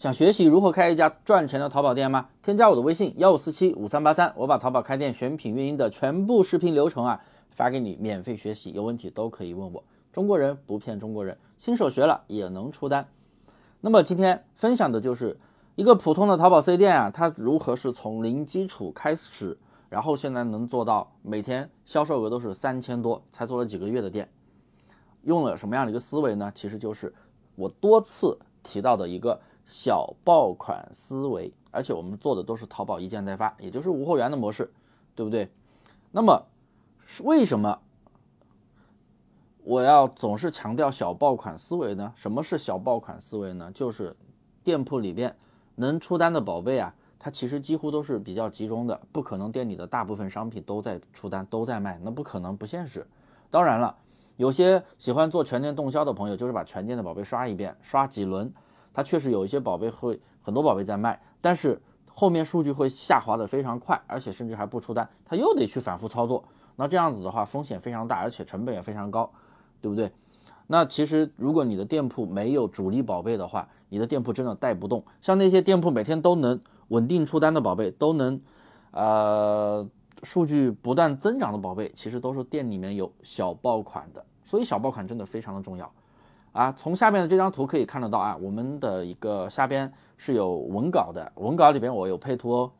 想学习如何开一家赚钱的淘宝店吗？添加我的微信幺五四七五三八三，我把淘宝开店选品运营的全部视频流程啊发给你，免费学习，有问题都可以问我。中国人不骗中国人，新手学了也能出单。那么今天分享的就是一个普通的淘宝 C 店啊，它如何是从零基础开始，然后现在能做到每天销售额都是三千多，才做了几个月的店，用了什么样的一个思维呢？其实就是我多次提到的一个。小爆款思维，而且我们做的都是淘宝一件代发，也就是无货源的模式，对不对？那么是为什么我要总是强调小爆款思维呢？什么是小爆款思维呢？就是店铺里边能出单的宝贝啊，它其实几乎都是比较集中的，不可能店里的大部分商品都在出单都在卖，那不可能不现实。当然了，有些喜欢做全店动销的朋友，就是把全店的宝贝刷一遍，刷几轮。它确实有一些宝贝会很多宝贝在卖，但是后面数据会下滑的非常快，而且甚至还不出单，他又得去反复操作。那这样子的话，风险非常大，而且成本也非常高，对不对？那其实如果你的店铺没有主力宝贝的话，你的店铺真的带不动。像那些店铺每天都能稳定出单的宝贝，都能呃数据不断增长的宝贝，其实都是店里面有小爆款的。所以小爆款真的非常的重要。啊，从下面的这张图可以看得到啊，我们的一个下边是有文稿的，文稿里边我有配图哦，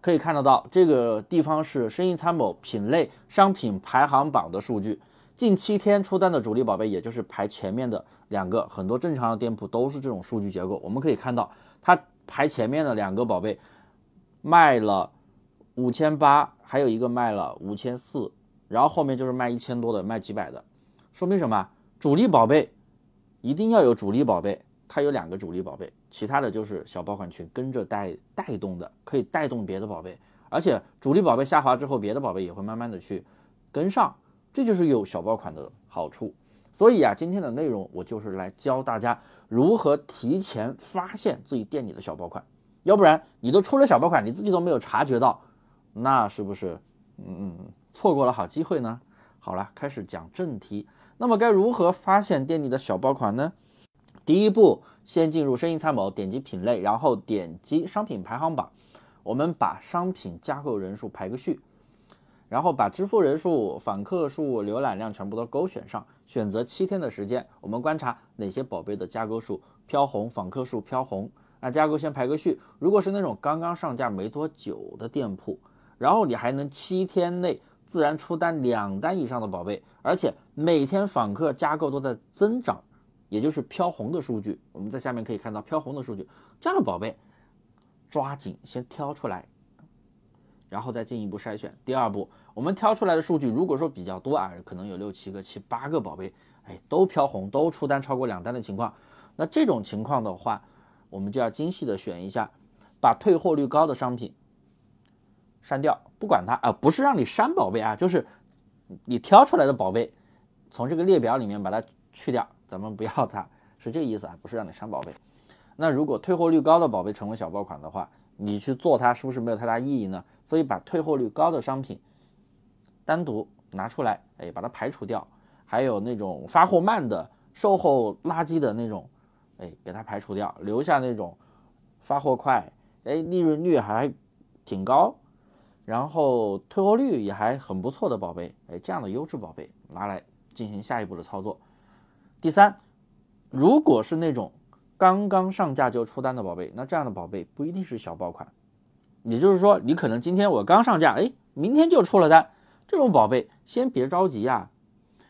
可以看得到这个地方是生意参谋品类商品排行榜的数据，近七天出单的主力宝贝，也就是排前面的两个，很多正常的店铺都是这种数据结构。我们可以看到，它排前面的两个宝贝卖了五千八，还有一个卖了五千四，然后后面就是卖一千多的，卖几百的，说明什么？主力宝贝。一定要有主力宝贝，它有两个主力宝贝，其他的就是小爆款群跟着带带动的，可以带动别的宝贝，而且主力宝贝下滑之后，别的宝贝也会慢慢的去跟上，这就是有小爆款的好处。所以啊，今天的内容我就是来教大家如何提前发现自己店里的小爆款，要不然你都出了小爆款，你自己都没有察觉到，那是不是嗯错过了好机会呢？好了，开始讲正题。那么该如何发现店里的小爆款呢？第一步，先进入生意参谋，点击品类，然后点击商品排行榜。我们把商品加购人数排个序，然后把支付人数、访客数、浏览量全部都勾选上，选择七天的时间，我们观察哪些宝贝的加购数飘红，访客数飘红。那加购先排个序。如果是那种刚刚上架没多久的店铺，然后你还能七天内。自然出单两单以上的宝贝，而且每天访客加购都在增长，也就是飘红的数据。我们在下面可以看到飘红的数据，这样的宝贝抓紧先挑出来，然后再进一步筛选。第二步，我们挑出来的数据如果说比较多啊，可能有六七个、七八个宝贝，哎，都飘红，都出单超过两单的情况，那这种情况的话，我们就要精细的选一下，把退货率高的商品。删掉，不管它啊，不是让你删宝贝啊，就是你挑出来的宝贝，从这个列表里面把它去掉，咱们不要它，是这个意思啊，不是让你删宝贝。那如果退货率高的宝贝成为小爆款的话，你去做它是不是没有太大意义呢？所以把退货率高的商品单独拿出来，哎，把它排除掉，还有那种发货慢的、售后垃圾的那种，哎，给它排除掉，留下那种发货快，哎，利润率还挺高。然后退货率也还很不错的宝贝，哎，这样的优质宝贝拿来进行下一步的操作。第三，如果是那种刚刚上架就出单的宝贝，那这样的宝贝不一定是小爆款。也就是说，你可能今天我刚上架，哎，明天就出了单，这种宝贝先别着急呀。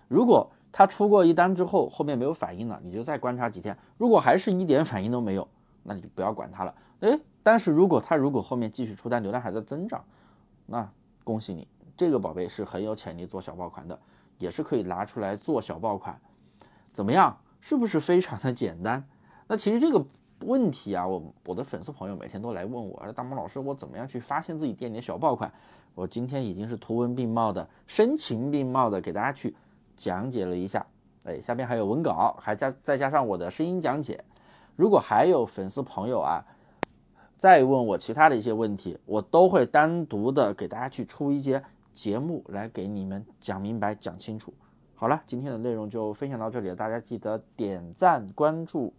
如果他出过一单之后，后面没有反应了，你就再观察几天，如果还是一点反应都没有，那你就不要管它了。哎，但是如果他如果后面继续出单，流量还在增长。那恭喜你，这个宝贝是很有潜力做小爆款的，也是可以拿出来做小爆款，怎么样？是不是非常的简单？那其实这个问题啊，我我的粉丝朋友每天都来问我，大毛老师，我怎么样去发现自己店里的小爆款？我今天已经是图文并茂的、声情并茂的给大家去讲解了一下。哎，下边还有文稿，还加再加上我的声音讲解。如果还有粉丝朋友啊。再问我其他的一些问题，我都会单独的给大家去出一节节目来给你们讲明白、讲清楚。好了，今天的内容就分享到这里了，大家记得点赞、关注。